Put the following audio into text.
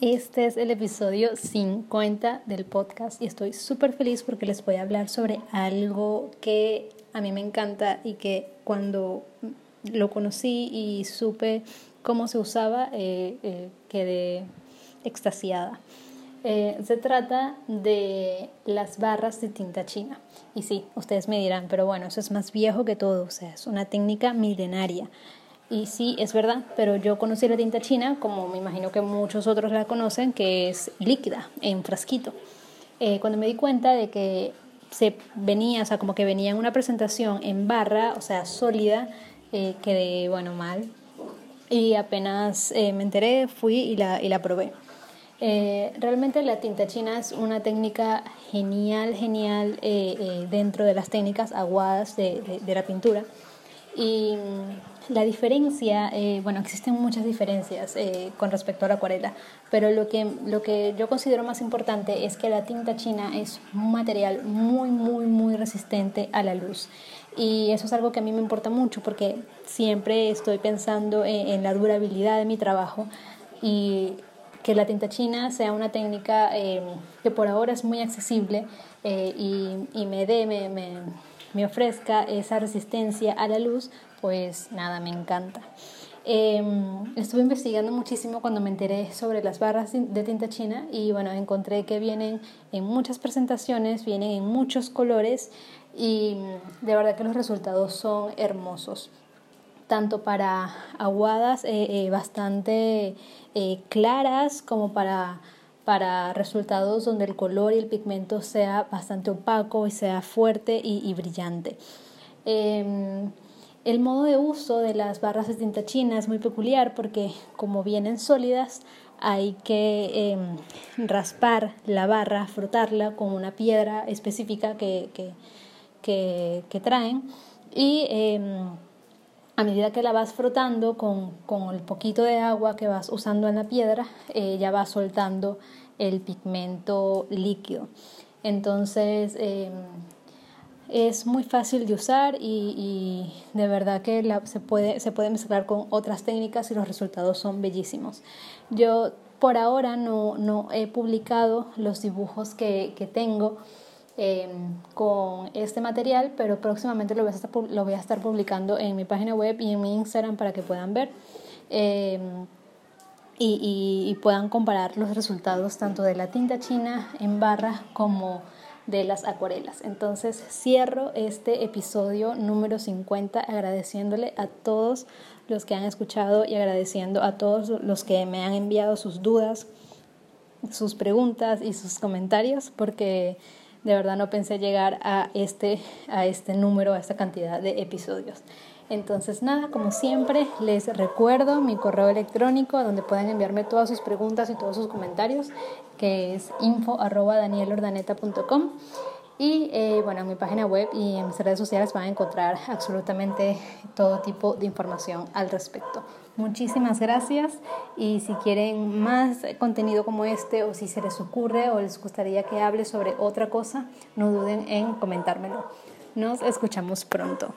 Este es el episodio 50 del podcast y estoy súper feliz porque les voy a hablar sobre algo que a mí me encanta y que cuando lo conocí y supe cómo se usaba, eh, eh, quedé extasiada. Eh, se trata de las barras de tinta china. Y sí, ustedes me dirán, pero bueno, eso es más viejo que todo, o sea, es una técnica milenaria. Y sí, es verdad, pero yo conocí la tinta china, como me imagino que muchos otros la conocen, que es líquida, en frasquito. Eh, cuando me di cuenta de que se venía, o sea, como que venía en una presentación en barra, o sea, sólida, eh, quedé, bueno, mal. Y apenas eh, me enteré, fui y la, y la probé. Eh, realmente la tinta china es una técnica genial, genial dentro de las técnicas aguadas de, de la pintura. Y la diferencia, eh, bueno, existen muchas diferencias eh, con respecto a la acuarela, pero lo que, lo que yo considero más importante es que la tinta china es un material muy, muy, muy resistente a la luz. Y eso es algo que a mí me importa mucho porque siempre estoy pensando en, la durabilidad de mi trabajo y que la tinta china sea una técnica eh, que por ahora es muy accesible y, y, me dé, me, me, me ofrezca esa resistencia a la luz pues nada, me encanta. Em, estuve investigando muchísimo cuando me enteré sobre las barras de tinta china y bueno, encontré que vienen en muchas presentaciones, vienen en muchos colores y de verdad que los resultados son hermosos tanto para aguadas eh, eh, bastante eh, claras como para, para resultados donde el color y el pigmento sea bastante opaco y sea fuerte y, brillante. Em, el modo de uso de las barras de tinta china es muy peculiar porque como vienen sólidas hay que em, raspar la barra, frotarla con una piedra específica que, que, traen y em, a medida que la vas frotando con, el poquito de agua que vas usando en la piedra, eh, ya va soltando el pigmento líquido. Entonces, em, es muy fácil de usar y, de verdad que se, puede, se puede mezclar con otras técnicas y los resultados son bellísimos. Yo por ahora no, no he publicado los dibujos que, que tengo em, con este material, pero próximamente lo voy, a estar, lo voy a estar publicando en mi página web y en mi Instagram para que puedan ver. Em, y, y puedan comparar los resultados tanto de la tinta china en barra como de las acuarelas. Entonces cierro este episodio número 50 agradeciéndole a todos los que han escuchado y agradeciendo a todos los que me han enviado sus dudas, sus preguntas y sus comentarios porque de verdad no pensé llegar a este, a este número, a esta cantidad de episodios. Entonces, nada, como siempre, les recuerdo mi correo electrónico donde pueden enviarme todas sus preguntas y todos sus comentarios, que es info.danielordaneta.com. Y eh, bueno, en mi página web y en mis redes sociales van a encontrar absolutamente todo tipo de información al respecto. Muchísimas gracias y si quieren más contenido como este o si se les ocurre o les gustaría que hable sobre otra cosa, no duden en comentármelo. Nos escuchamos pronto.